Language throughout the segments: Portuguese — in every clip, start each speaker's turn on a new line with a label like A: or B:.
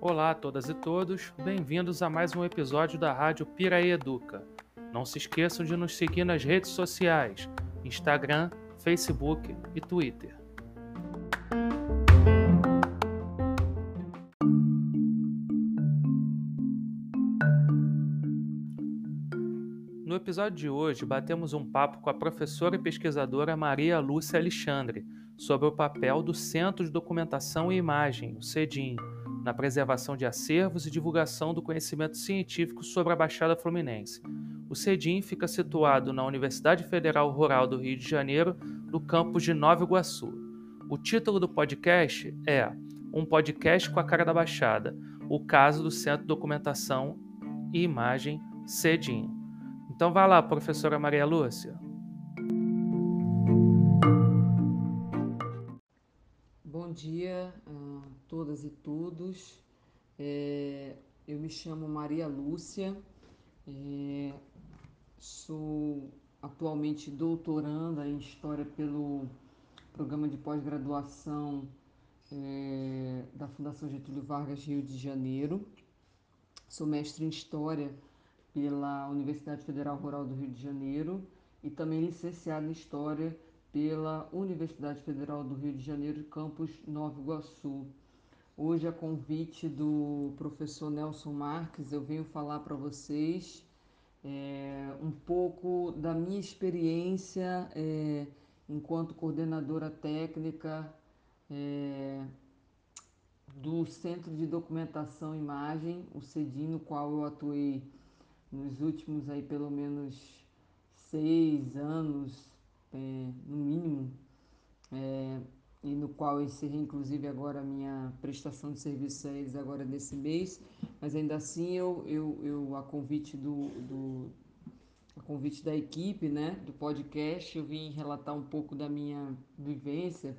A: Olá a todas e todos, bem-vindos a mais um episódio da Rádio Piraí Educa. Não se esqueçam de nos seguir nas redes sociais, Instagram, Facebook e Twitter. Episódio de hoje, batemos um papo com a professora e pesquisadora Maria Lúcia Alexandre sobre o papel do Centro de Documentação e Imagem, o CEDIM, na preservação de acervos e divulgação do conhecimento científico sobre a Baixada Fluminense. O CEDIM fica situado na Universidade Federal Rural do Rio de Janeiro, no campus de Nova Iguaçu. O título do podcast é Um Podcast com a Cara da Baixada, o caso do Centro de Documentação e Imagem CEDIM. Então vá lá, professora Maria Lúcia.
B: Bom dia a todas e todos. É, eu me chamo Maria Lúcia, é, sou atualmente doutoranda em História pelo programa de pós-graduação é, da Fundação Getúlio Vargas Rio de Janeiro. Sou mestre em História pela Universidade Federal Rural do Rio de Janeiro e também licenciada em História pela Universidade Federal do Rio de Janeiro, campus Nova Iguaçu. Hoje, a convite do professor Nelson Marques, eu venho falar para vocês é, um pouco da minha experiência é, enquanto coordenadora técnica é, do Centro de Documentação e Imagem, o CEDIM, no qual eu atuei nos últimos aí pelo menos seis anos é, no mínimo, é, e no qual encerrei inclusive agora a minha prestação de serviço a eles agora nesse mês, mas ainda assim eu, eu, eu a convite do, do a convite da equipe, né, do podcast, eu vim relatar um pouco da minha vivência,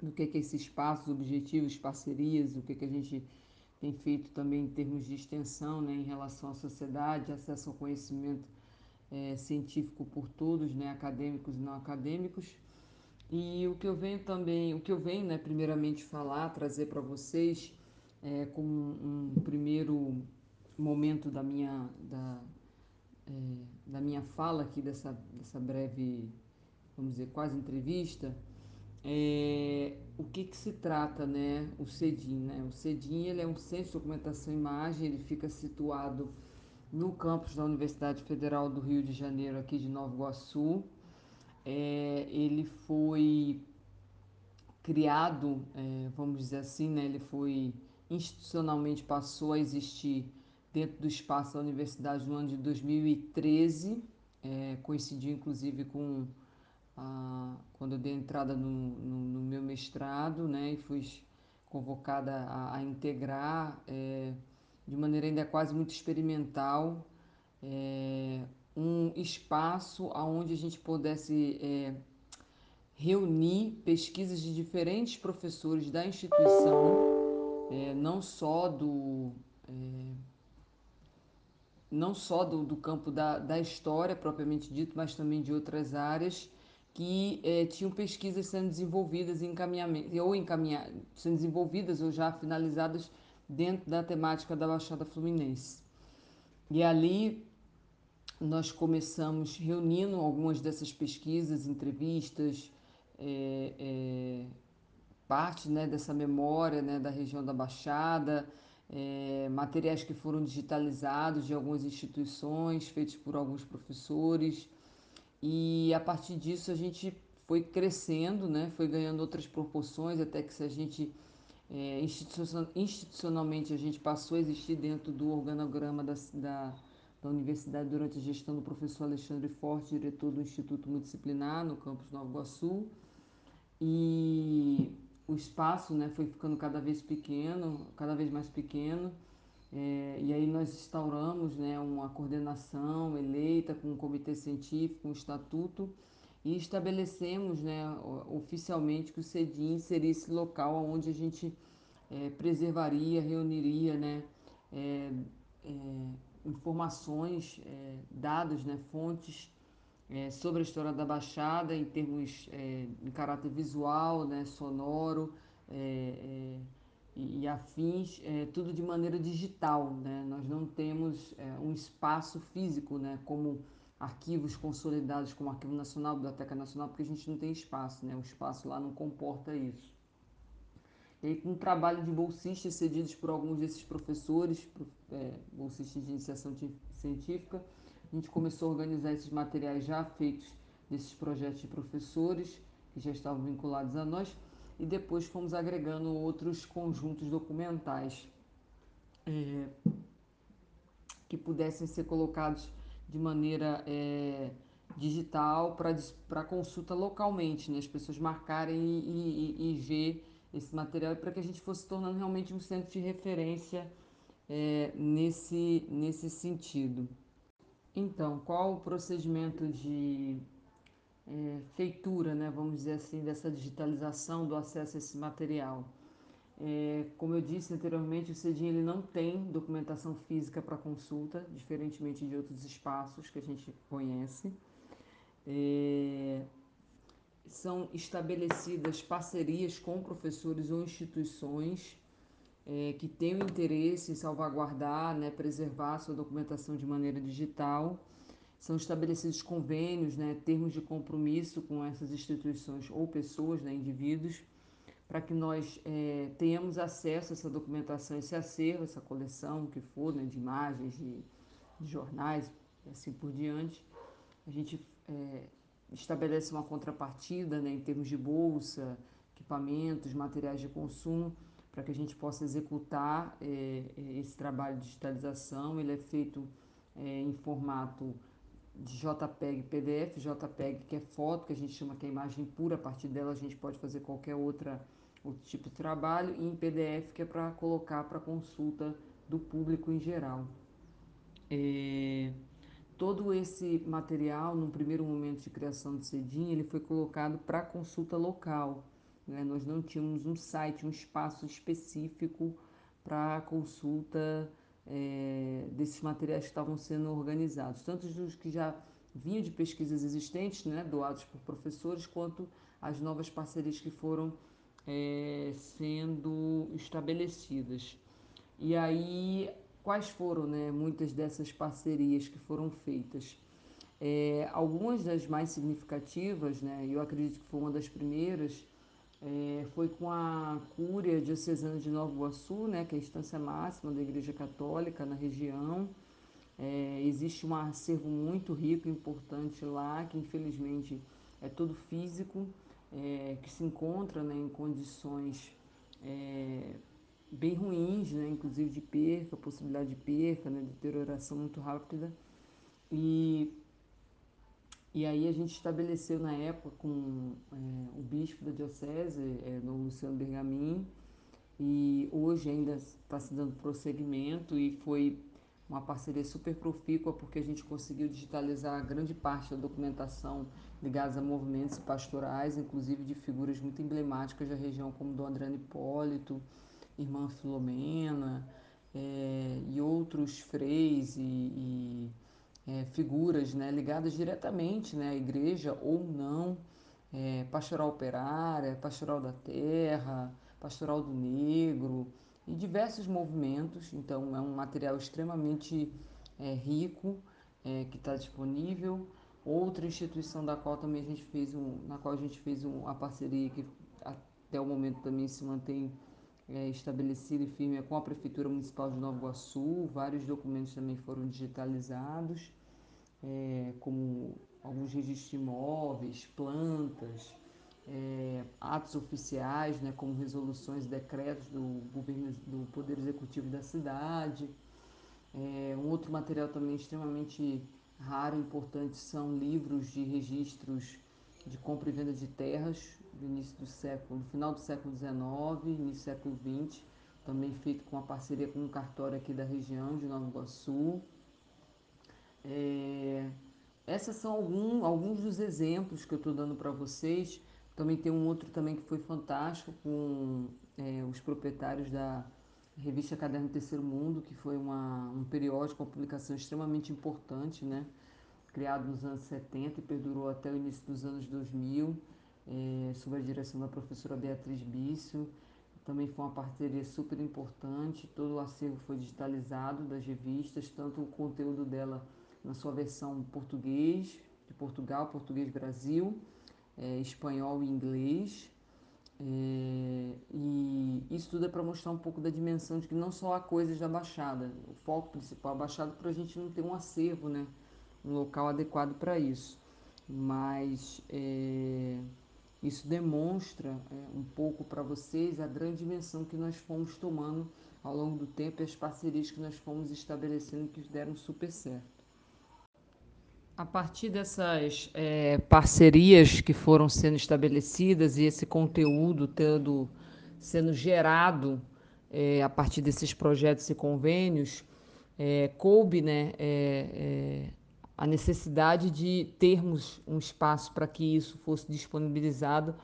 B: do que que é esse espaço, objetivos, parcerias, o que que a gente tem feito também em termos de extensão, né, em relação à sociedade, acesso ao conhecimento é, científico por todos, né, acadêmicos e não acadêmicos. E o que eu venho também, o que eu venho, né, primeiramente falar, trazer para vocês, é, como um, primeiro momento da minha, da, é, da minha fala aqui, dessa, dessa breve, vamos dizer, quase entrevista, é, o que, que se trata, né, o CEDIM, né? O CEDIM, ele é um centro de documentação e imagem, ele fica situado no campus da Universidade Federal do Rio de Janeiro, aqui de Nova Iguaçu. É, ele foi criado, é, vamos dizer assim, né, ele foi institucionalmente passou a existir dentro do espaço da universidade no ano de 2013, é, coincidiu inclusive com quando eu dei entrada no, no, no, meu mestrado, né, e fui convocada a, a integrar é, de maneira ainda quase muito experimental, é, um espaço onde a gente pudesse é, reunir pesquisas de diferentes professores da instituição, é, não só do é, não só do, do campo da, da história propriamente dito, mas também de outras áreas que é, tinham pesquisas sendo desenvolvidas encaminhamento ou encaminhadas, sendo desenvolvidas ou já finalizadas dentro da temática da Baixada Fluminense. E ali nós começamos reunindo algumas dessas pesquisas, entrevistas, é, é, parte né, dessa memória né, da região da Baixada, é, materiais que foram digitalizados de algumas instituições, feitos por alguns professores. E a partir disso a gente foi crescendo, né, foi ganhando outras proporções, até que se a gente é, institucionalmente a gente passou a existir dentro do organograma da, da, da, universidade durante a gestão do professor Alexandre Forte, diretor do Instituto Multidisciplinar no campus Nova Iguaçu. E o espaço né, foi ficando cada vez pequeno, cada vez mais pequeno. É, e aí nós instauramos né, uma coordenação eleita com um comitê científico, um estatuto, e estabelecemos né, oficialmente que o CEDIM seria esse local onde a gente é, preservaria, reuniria né, é, é informações, é, dados, né, fontes é, sobre a história da Baixada em termos em caráter visual, né, sonoro e, afins, é, tudo de maneira digital. Né? Nós não temos é, um espaço físico, né, como arquivos consolidados como Arquivo Nacional, Biblioteca Nacional, porque a gente não tem espaço, né? o espaço lá não comporta isso. E aí, com o trabalho de bolsistas cedidos por alguns desses professores, bolsistas de iniciação científica, a gente começou a organizar esses materiais já feitos desses projetos de professores que já estavam vinculados a nós e depois fomos agregando outros conjuntos documentais é, que pudessem ser colocados de maneira é, digital para consulta localmente, né? as pessoas marcarem e, e, e ver esse material para que a gente fosse tornando realmente um centro de referência é, nesse, nesse sentido. Então, qual o procedimento de é, feitura, né, vamos dizer assim, dessa digitalização do acesso a esse material? É, como eu disse anteriormente, o CEDIM ele não tem documentação física para consulta, diferentemente de outros espaços que a gente conhece. É, são estabelecidas parcerias com professores ou instituições é, que tenham interesse em salvaguardar, né, preservar sua documentação de maneira digital. São estabelecidos convênios, né, termos de compromisso com essas instituições ou pessoas, né, indivíduos, para que nós é, tenhamos acesso a essa documentação, esse acervo, essa coleção, o que for, né, de imagens, de, de jornais e assim por diante. A gente é, estabelece uma contrapartida né, em termos de bolsa, equipamentos, materiais de consumo, para que a gente possa executar é, esse trabalho de digitalização. Ele é feito é, em formato de JPEG PDF, JPEG que é foto, que a gente chama que é imagem pura, a partir dela a gente pode fazer qualquer outra outro tipo de trabalho, e em PDF que é para colocar para consulta do público em geral. É, todo esse material, no primeiro momento de criação do CEDIM, ele foi colocado para consulta local. Né? Nós não tínhamos um site, um espaço específico para consulta é, desses materiais que estavam sendo organizados, tanto os que já vinham de pesquisas existentes, né, doados por professores, quanto as novas parcerias que foram é, sendo estabelecidas. E aí, quais foram né, muitas dessas parcerias que foram feitas? É, algumas das mais significativas, né, eu acredito que foi uma das primeiras, é, foi com a Cúria Diocesana de Nova Iguaçu, né, que é a instância máxima da Igreja Católica na região. É, existe um acervo muito rico e importante lá, que infelizmente é todo físico, é, que se encontra né, em condições é, bem ruins, né, inclusive de perca, possibilidade de perca, né, de deterioração muito rápida. E e aí a gente estabeleceu na época com é, o bispo da diocese, é, no Luciano Bergamin, e hoje ainda está se dando prosseguimento e foi uma parceria super profícua porque a gente conseguiu digitalizar grande parte da documentação ligada a movimentos pastorais, inclusive de figuras muito emblemáticas da região como Dom Adriano Hipólito, Irmã Filomena é, e outros freis e, e é, figuras né, ligadas diretamente né, à igreja ou não, é, pastoral operária, pastoral da terra, pastoral do negro e diversos movimentos. Então é um material extremamente é, rico é, que está disponível. Outra instituição da qual também a gente fez um, na qual a gente fez um, a parceria que até o momento também se mantém é, estabelecida e firme é com a Prefeitura Municipal de Nova Iguaçu. Vários documentos também foram digitalizados, é, como alguns registros de imóveis, plantas, é, atos oficiais, né, como resoluções e decretos do governo do Poder Executivo da cidade. É, um outro material também extremamente raro e importante são livros de registros de compra e venda de terras do início do século, do final do século XIX, início do século XX, também feito com a parceria com um cartório aqui da região de Nova Iguaçu. É, esses são algum, alguns dos exemplos que eu estou dando para vocês. Também tem um outro também que foi fantástico com é, os proprietários da revista Caderno Terceiro Mundo, que foi uma, um periódico, uma publicação extremamente importante, né? criado nos anos 70 e perdurou até o início dos anos 2000, é, sob a direção da professora Beatriz Bício. Também foi uma parceria super importante, todo o acervo foi digitalizado das revistas, tanto o conteúdo dela na sua versão português, de Portugal, português Brasil, é, espanhol e inglês. É, e isso tudo é para mostrar um pouco da dimensão de que não só há coisas da Baixada, o foco principal é Baixada para a gente não ter um acervo, né? um local adequado para isso. Mas é, isso demonstra é, um pouco para vocês a grande dimensão que nós fomos tomando ao longo do tempo e as parcerias que nós fomos estabelecendo que deram super certo. A partir dessas é, parcerias que foram sendo estabelecidas e esse conteúdo tendo, sendo gerado é, a partir desses projetos e convênios, é, coube né, é, é, a necessidade de termos um espaço para que isso fosse disponibilizado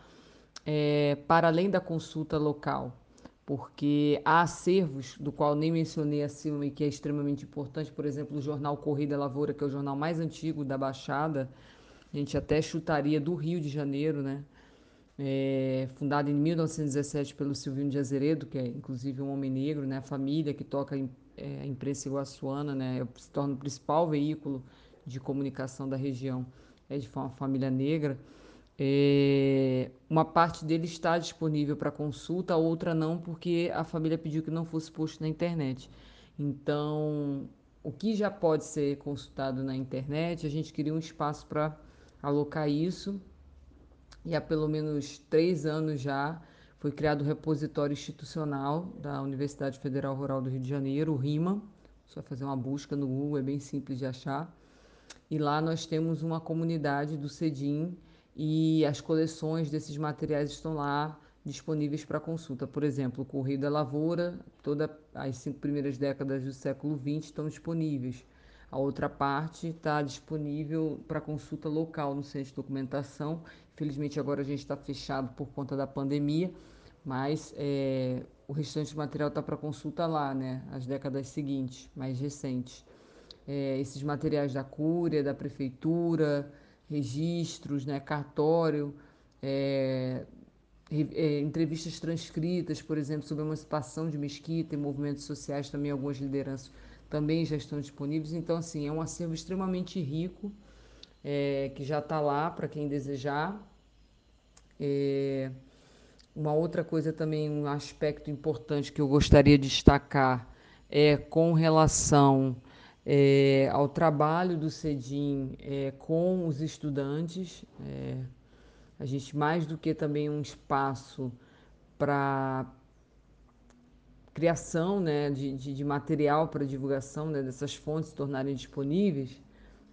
B: é, para além da consulta local porque há acervos, do qual nem mencionei acima e que é extremamente importante, por exemplo, o jornal Corrida Lavoura, que é o jornal mais antigo da Baixada, a gente até chutaria do Rio de Janeiro, né? É, fundado em 1917 pelo Silvino de Azeredo, que é inclusive um homem negro, né? A família que toca é, a imprensa iguaçuana, né? Se torna o principal veículo de comunicação da região, é de uma família negra. É, uma parte dele está disponível para consulta, a outra não, porque a família pediu que não fosse posto na internet. Então, o que já pode ser consultado na internet, a gente queria um espaço para alocar isso. E há pelo menos três anos já foi criado o repositório institucional da Universidade Federal Rural do Rio de Janeiro, o RIMA. Só fazer uma busca no Google, é bem simples de achar. E lá nós temos uma comunidade do CEDIM e as coleções desses materiais estão lá disponíveis para consulta. Por exemplo, o Correio da Lavoura, todas as cinco primeiras décadas do século XX estão disponíveis. A outra parte está disponível para consulta local no centro de documentação. Infelizmente agora a gente está fechado por conta da pandemia, mas é, o restante do material está para consulta lá, né? As décadas seguintes, mais recentes. É, esses materiais da Cúria, da Prefeitura, registros, né, cartório, é, é, entrevistas transcritas, por exemplo, sobre a emancipação de Mesquita e movimentos sociais, também algumas lideranças também já estão disponíveis. Então, assim, é um acervo extremamente rico, é, que já está lá para quem desejar. É, uma outra coisa também, um aspecto importante que eu gostaria de destacar é com relação é, ao trabalho do CEDIM é, com os estudantes. É, a gente, mais do que também um espaço para criação né, de, de, de material para divulgação né, dessas fontes se tornarem disponíveis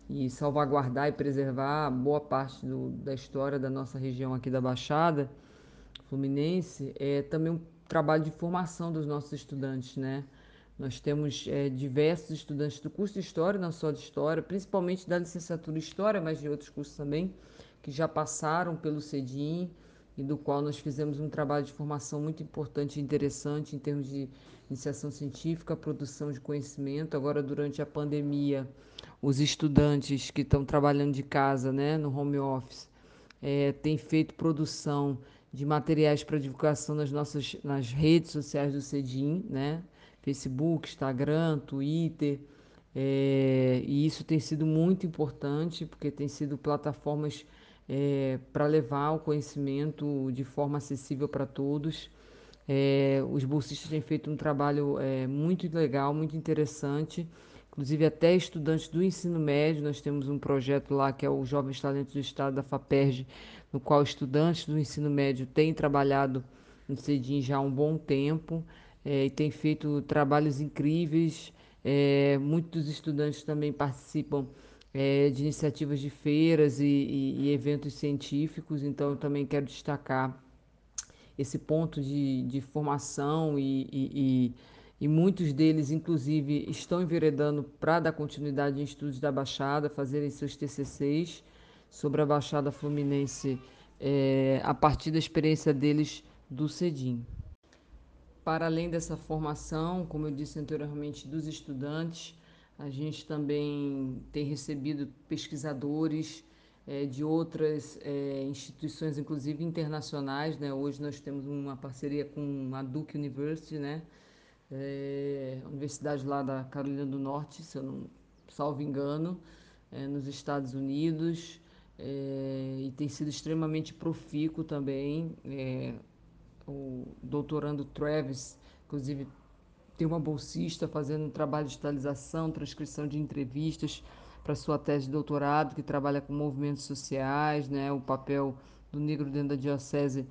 B: e salvaguardar e preservar boa parte do, da história da nossa região aqui da Baixada Fluminense, é também um trabalho de formação dos nossos estudantes, né? Nós temos é, diversos estudantes do curso de História, não só de História, principalmente da licenciatura História, mas de outros cursos também, que já passaram pelo CEDIM e do qual nós fizemos um trabalho de formação muito importante e interessante em termos de iniciação científica, produção de conhecimento. Agora, durante a pandemia, os estudantes que estão trabalhando de casa, né, no home office, é, têm feito produção de materiais para divulgação nas nossas nas redes sociais do CEDIM, né? Facebook, Instagram, Twitter. É, e isso tem sido muito importante, porque tem sido plataformas é, para levar o conhecimento de forma acessível para todos. É, os bolsistas têm feito um trabalho muito legal, muito interessante. Inclusive, até estudantes do ensino médio, nós temos um projeto lá que é o Jovens Talentos do Estado da FAPERJ, no qual estudantes do ensino médio têm trabalhado no CEDIM já há um bom tempo é, e tem feito trabalhos incríveis. É, muitos estudantes também participam é, de iniciativas de feiras e, e, e, eventos científicos, então eu também quero destacar esse ponto de, de formação e, e, muitos deles, inclusive, estão enveredando para dar continuidade em estudos da Baixada, fazerem seus TCCs sobre a Baixada Fluminense é, a partir da experiência deles do CEDIM. Para além dessa formação, como eu disse anteriormente, dos estudantes, A gente também tem recebido pesquisadores é, de outras é, instituições, inclusive internacionais. Né? Hoje nós temos uma parceria com a Duke University, né? É, Universidade lá da Carolina do Norte, se eu não salvo engano, é, nos Estados Unidos. É, e tem sido extremamente profícuo também. O doutorando Travis, inclusive, tem uma bolsista fazendo um trabalho de digitalização, transcrição de entrevistas para sua tese de doutorado, que trabalha com movimentos sociais, né, o papel do negro dentro da diocese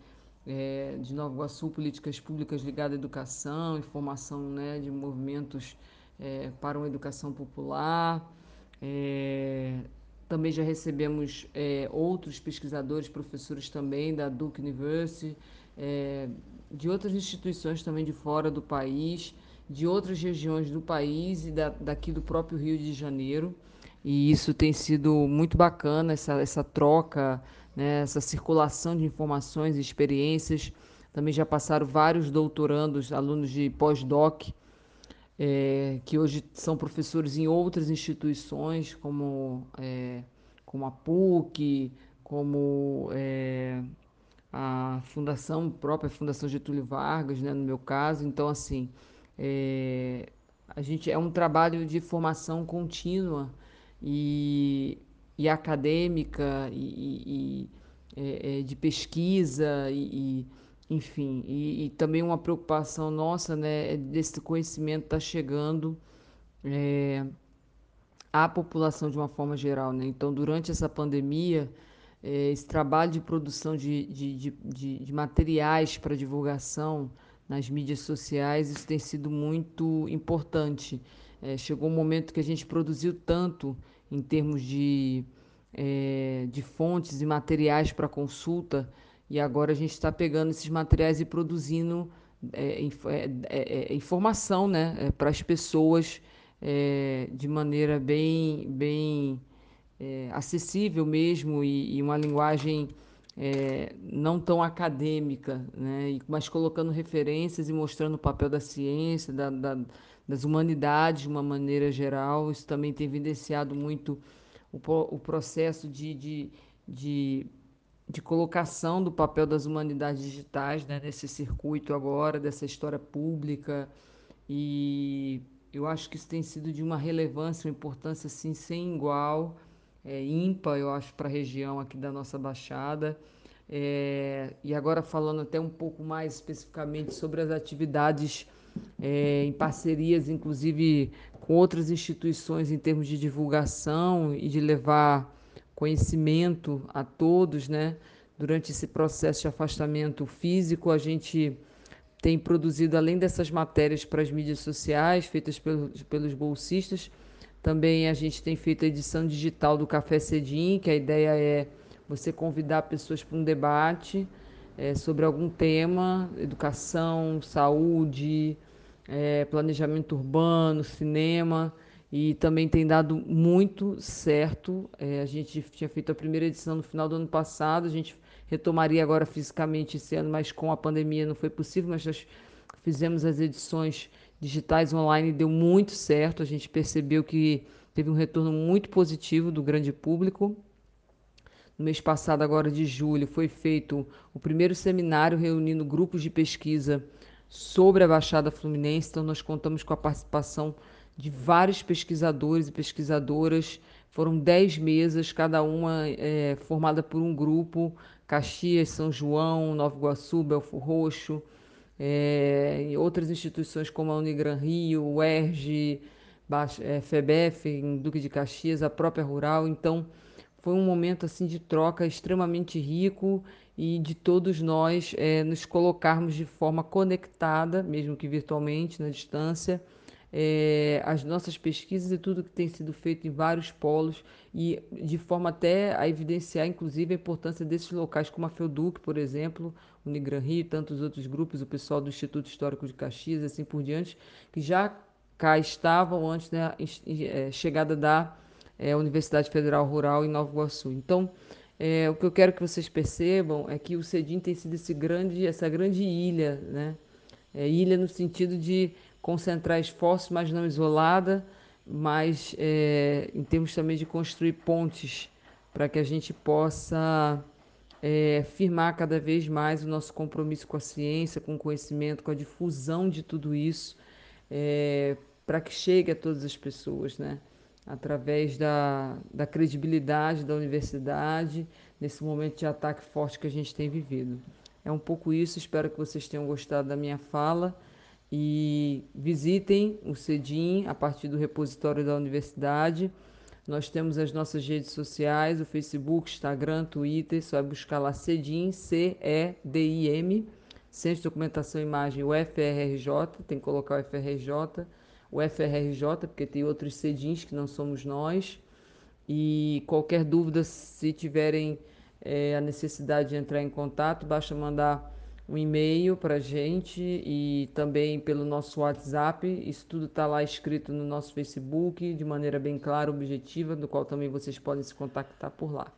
B: é, de Nova Iguaçu, políticas públicas ligadas à educação e formação né, de movimentos é, para uma educação popular. É, também já recebemos é, outros pesquisadores, professores também da Duke University, é, de outras instituições também de fora do país, de outras regiões do país e da, daqui do próprio Rio de Janeiro. E isso tem sido muito bacana, essa, essa troca, né, essa circulação de informações e experiências. Também já passaram vários doutorandos, alunos de pós-doc, é, que hoje são professores em outras instituições, como, é, como a PUC, como é, a Fundação, própria Fundação Getúlio Vargas, né, no meu caso. Então, assim, é, a gente é um trabalho de formação contínua e, e acadêmica e, e é, é, de pesquisa e, enfim, e, também uma preocupação nossa, né, é desse conhecimento estar tá chegando é, à população de uma forma geral, né? Então, durante essa pandemia, é, esse trabalho de produção de, de, de, de, materiais para divulgação nas mídias sociais, isso tem sido muito importante. É, chegou um momento que a gente produziu tanto em termos de, é, de fontes e materiais para consulta, e agora a gente está pegando esses materiais e produzindo é informação né, para as pessoas de maneira bem, bem acessível mesmo e, e uma linguagem é, não tão acadêmica, né? mas colocando referências e mostrando o papel da ciência, da, da, das humanidades de uma maneira geral. Isso também tem evidenciado muito o, o processo de, de, de, de, colocação do papel das humanidades digitais né? nesse circuito agora, dessa história pública. E eu acho que isso tem sido de uma relevância, uma importância assim, sem igual é, ímpar, eu acho, para a região aqui da nossa Baixada. É, e agora falando até um pouco mais especificamente sobre as atividades é, em parcerias, inclusive com outras instituições em termos de divulgação e de levar conhecimento a todos, né? Durante esse processo de afastamento físico, a gente tem produzido, além dessas matérias para as mídias sociais, feitas pelos, pelos bolsistas, também a gente tem feito a edição digital do Café Cedim, que a ideia é você convidar pessoas para um debate é, sobre algum tema, educação, saúde, é, planejamento urbano, cinema, e também tem dado muito certo. É, a gente tinha feito a primeira edição no final do ano passado, a gente retomaria agora fisicamente esse ano, mas com a pandemia não foi possível, mas nós fizemos as edições digitais online deu muito certo. A gente percebeu que teve um retorno muito positivo do grande público. No mês passado, agora de julho, foi feito o primeiro seminário reunindo grupos de pesquisa sobre a Baixada Fluminense. Então, nós contamos com a participação de vários pesquisadores e pesquisadoras. Foram dez mesas, cada uma é, formada por um grupo: Caxias, São João, Nova Iguaçu, Belfo Roxo, é, outras instituições como a Unigran Rio, o é, FEBEF, em Duque de Caxias, a própria Rural. Então, foi um momento assim de troca extremamente rico e de todos nós é, nos colocarmos de forma conectada, mesmo que virtualmente, na distância, é, as nossas pesquisas e tudo que tem sido feito em vários polos e de forma até a evidenciar, inclusive, a importância desses locais como a FEUDUC, por exemplo, o Nigran Rio, tantos outros grupos, o pessoal do Instituto Histórico de Caxias, assim por diante, que já cá estavam antes da é, chegada da é, Universidade Federal Rural em Nova Iguaçu. Então, é, o que eu quero que vocês percebam é que o CEDIM tem sido esse grande, essa grande ilha, né? É, ilha no sentido de concentrar esforços, mas não isolada, mas é, em termos também de construir pontes para que a gente possa é, firmar cada vez mais o nosso compromisso com a ciência, com o conhecimento, com a difusão de tudo isso, é, para que chegue a todas as pessoas, né? através da, da credibilidade da universidade, nesse momento de ataque forte que a gente tem vivido. É um pouco isso, espero que vocês tenham gostado da minha fala e visitem o CEDIM a partir do repositório da universidade. Nós temos as nossas redes sociais, o Facebook, Instagram, Twitter, só é buscar lá CEDIM, C-E-D-I-M, Centro de Documentação e Imagem, o FRRJ, tem que colocar o FRJ, o FRRJ, porque tem outros CEDINs que não somos nós. E qualquer dúvida, se tiverem é, a necessidade de entrar em contato, basta mandar um e-mail para a gente e também pelo nosso WhatsApp. Isso tudo está lá escrito no nosso Facebook de maneira bem clara, objetiva, do qual também vocês podem se contactar por lá.